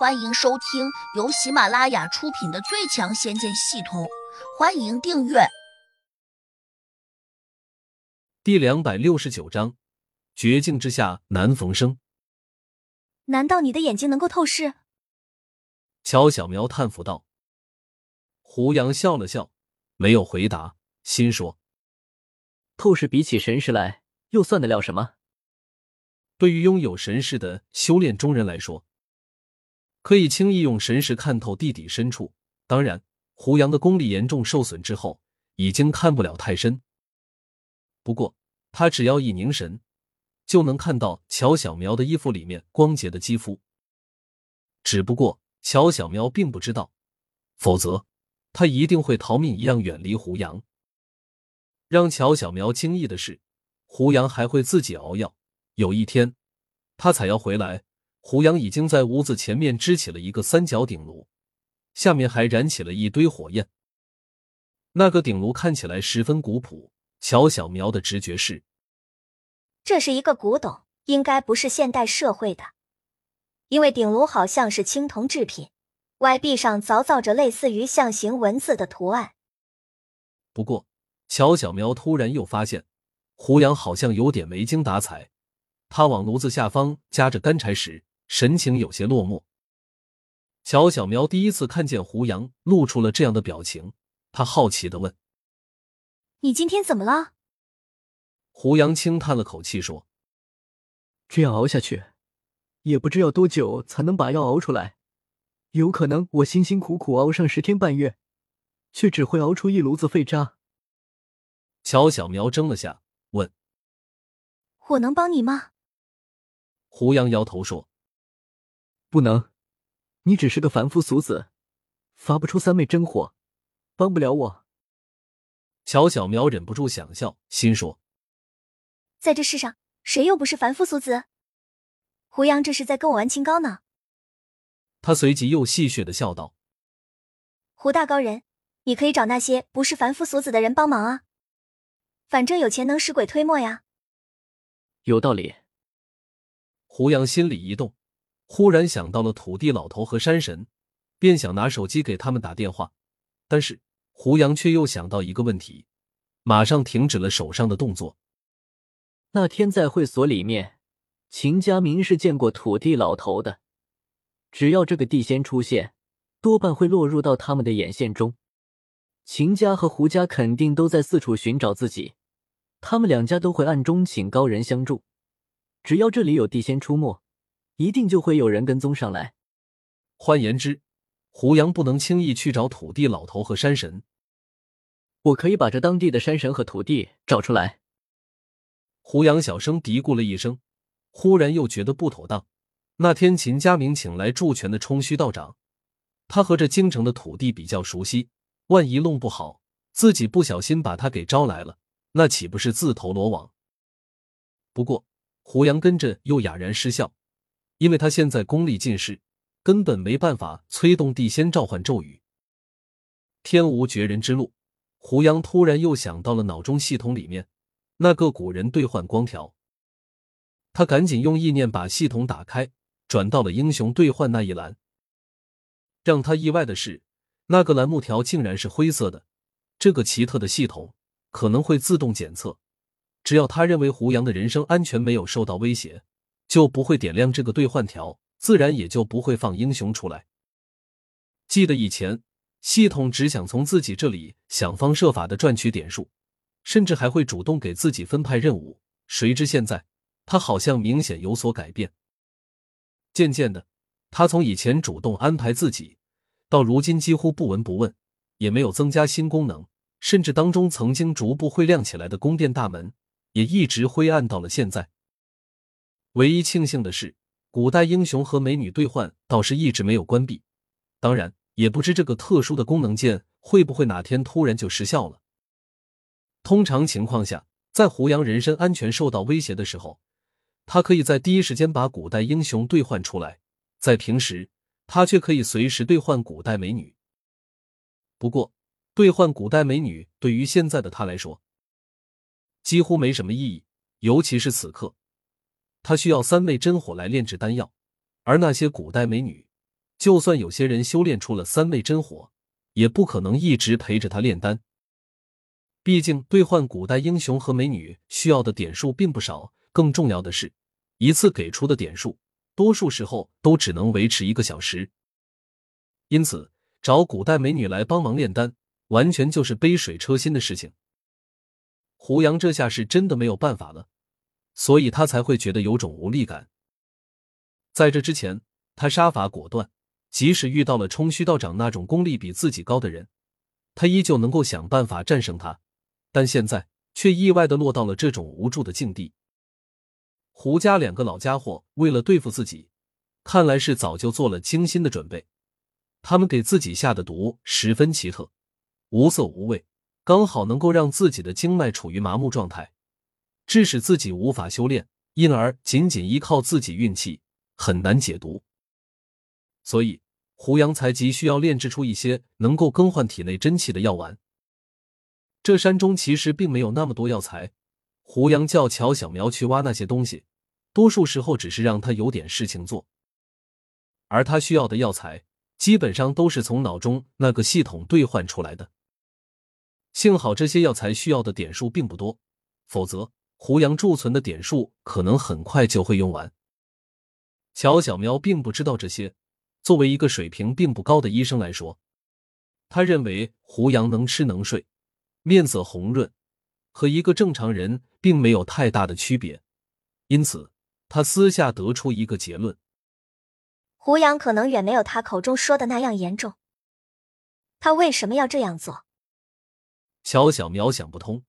欢迎收听由喜马拉雅出品的《最强仙剑系统》，欢迎订阅。第两百六十九章：绝境之下难逢生。难道你的眼睛能够透视？乔小苗叹服道。胡杨笑了笑，没有回答，心说：透视比起神识来，又算得了什么？对于拥有神识的修炼中人来说。可以轻易用神识看透地底深处。当然，胡杨的功力严重受损之后，已经看不了太深。不过，他只要一凝神，就能看到乔小苗的衣服里面光洁的肌肤。只不过，乔小苗并不知道，否则他一定会逃命一样远离胡杨。让乔小苗惊异的是，胡杨还会自己熬药。有一天，他采药回来。胡杨已经在屋子前面支起了一个三角鼎炉，下面还燃起了一堆火焰。那个鼎炉看起来十分古朴，乔小苗的直觉是，这是一个古董，应该不是现代社会的，因为鼎炉好像是青铜制品，外壁上凿造着类似于象形文字的图案。不过，乔小苗突然又发现，胡杨好像有点没精打采。他往炉子下方夹着干柴时。神情有些落寞。乔小苗第一次看见胡杨露出了这样的表情，他好奇的问：“你今天怎么了？”胡杨轻叹了口气说：“这样熬下去，也不知要多久才能把药熬出来。有可能我辛辛苦苦熬上十天半月，却只会熬出一炉子废渣。”乔小苗怔了下，问：“我能帮你吗？”胡杨摇头说。不能，你只是个凡夫俗子，发不出三昧真火，帮不了我。乔小苗忍不住想笑，心说：在这世上，谁又不是凡夫俗子？胡杨这是在跟我玩清高呢。他随即又戏谑的笑道：“胡大高人，你可以找那些不是凡夫俗子的人帮忙啊，反正有钱能使鬼推磨呀。”有道理。胡杨心里一动。忽然想到了土地老头和山神，便想拿手机给他们打电话，但是胡杨却又想到一个问题，马上停止了手上的动作。那天在会所里面，秦家明是见过土地老头的，只要这个地仙出现，多半会落入到他们的眼线中。秦家和胡家肯定都在四处寻找自己，他们两家都会暗中请高人相助，只要这里有地仙出没。一定就会有人跟踪上来。换言之，胡杨不能轻易去找土地老头和山神。我可以把这当地的山神和土地找出来。胡杨小声嘀咕了一声，忽然又觉得不妥当。那天秦家明请来助拳的冲虚道长，他和这京城的土地比较熟悉，万一弄不好，自己不小心把他给招来了，那岂不是自投罗网？不过，胡杨跟着又哑然失笑。因为他现在功力尽失，根本没办法催动地仙召唤咒语。天无绝人之路，胡杨突然又想到了脑中系统里面那个古人兑换光条。他赶紧用意念把系统打开，转到了英雄兑换那一栏。让他意外的是，那个栏目条竟然是灰色的。这个奇特的系统可能会自动检测，只要他认为胡杨的人身安全没有受到威胁。就不会点亮这个兑换条，自然也就不会放英雄出来。记得以前系统只想从自己这里想方设法的赚取点数，甚至还会主动给自己分派任务。谁知现在他好像明显有所改变。渐渐的，他从以前主动安排自己，到如今几乎不闻不问，也没有增加新功能，甚至当中曾经逐步会亮起来的宫殿大门，也一直灰暗到了现在。唯一庆幸的是，古代英雄和美女兑换倒是一直没有关闭。当然，也不知这个特殊的功能键会不会哪天突然就失效了。通常情况下，在胡杨人身安全受到威胁的时候，他可以在第一时间把古代英雄兑换出来；在平时，他却可以随时兑换古代美女。不过，兑换古代美女对于现在的他来说，几乎没什么意义，尤其是此刻。他需要三昧真火来炼制丹药，而那些古代美女就算有些人修炼出了三昧真火，也不可能一直陪着他炼丹。毕竟兑换古代英雄和美女需要的点数并不少，更重要的是，一次给出的点数，多数时候都只能维持一个小时。因此，找古代美女来帮忙炼丹，完全就是杯水车薪的事情。胡杨这下是真的没有办法了，所以他才会觉得有种无力感。在这之前，他杀伐果断，即使遇到了冲虚道长那种功力比自己高的人，他依旧能够想办法战胜他。但现在却意外的落到了这种无助的境地。胡家两个老家伙为了对付自己，看来是早就做了精心的准备。他们给自己下的毒十分奇特，无色无味，刚好能够让自己的经脉处于麻木状态，致使自己无法修炼，因而仅仅依靠自己运气很难解毒。所以胡杨才急需要炼制出一些能够更换体内真气的药丸。这山中其实并没有那么多药材，胡杨叫乔小苗去挖那些东西，多数时候只是让他有点事情做，而他需要的药材。基本上都是从脑中那个系统兑换出来的。幸好这些药材需要的点数并不多，否则胡杨贮存的点数可能很快就会用完。乔小喵并不知道这些。作为一个水平并不高的医生来说，他认为胡杨能吃能睡，面色红润，和一个正常人并没有太大的区别。因此，他私下得出一个结论。胡杨可能远没有他口中说的那样严重，他为什么要这样做？乔小苗想不通。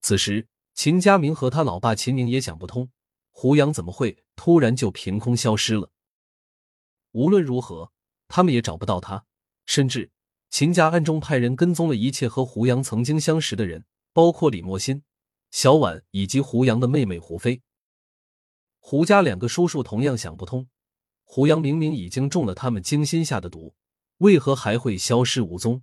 此时，秦家明和他老爸秦宁也想不通，胡杨怎么会突然就凭空消失了？无论如何，他们也找不到他。甚至，秦家暗中派人跟踪了一切和胡杨曾经相识的人，包括李莫心、小婉以及胡杨的妹妹胡飞。胡家两个叔叔同样想不通。胡杨明明已经中了他们精心下的毒，为何还会消失无踪？